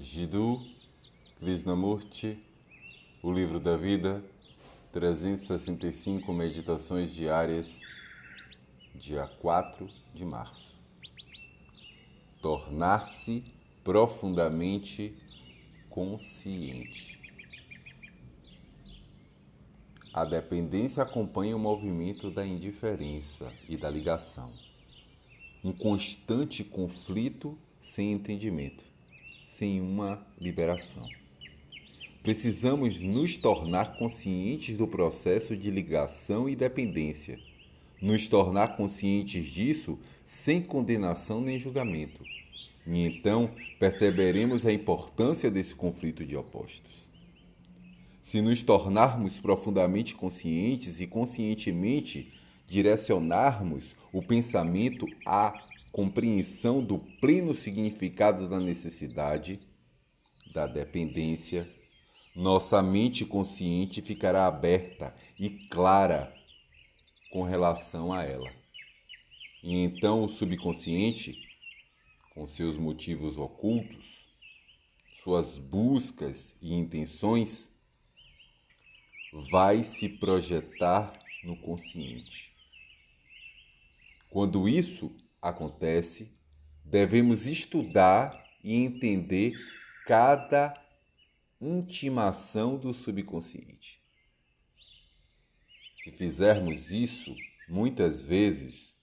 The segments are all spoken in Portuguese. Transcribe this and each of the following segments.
Jiddu Krishnamurti, O Livro da Vida, 365 Meditações Diárias, dia 4 de março. Tornar-se profundamente consciente. A dependência acompanha o movimento da indiferença e da ligação. Um constante conflito sem entendimento sem uma liberação. Precisamos nos tornar conscientes do processo de ligação e dependência, nos tornar conscientes disso sem condenação nem julgamento. E então perceberemos a importância desse conflito de opostos. Se nos tornarmos profundamente conscientes e conscientemente direcionarmos o pensamento a compreensão do pleno significado da necessidade, da dependência, nossa mente consciente ficará aberta e clara com relação a ela. E então o subconsciente, com seus motivos ocultos, suas buscas e intenções, vai se projetar no consciente. Quando isso acontece, devemos estudar e entender cada intimação do subconsciente. Se fizermos isso, muitas vezes,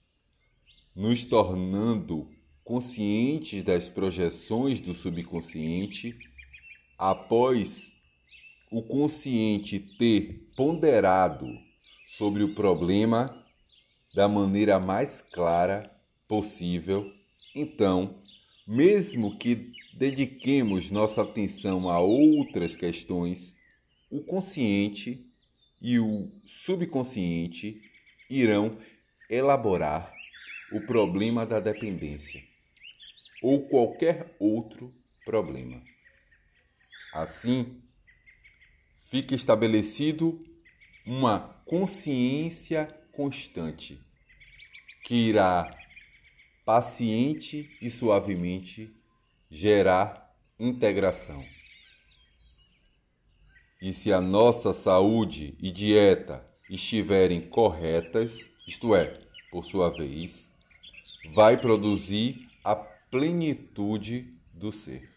nos tornando conscientes das projeções do subconsciente, após o consciente ter ponderado sobre o problema da maneira mais clara possível, então, mesmo que dediquemos nossa atenção a outras questões, o consciente e o subconsciente irão elaborar o problema da dependência ou qualquer outro problema. Assim, fica estabelecido uma consciência constante que irá paciente e suavemente gerar integração. E se a nossa saúde e dieta estiverem corretas, isto é, por sua vez, vai produzir a plenitude do ser.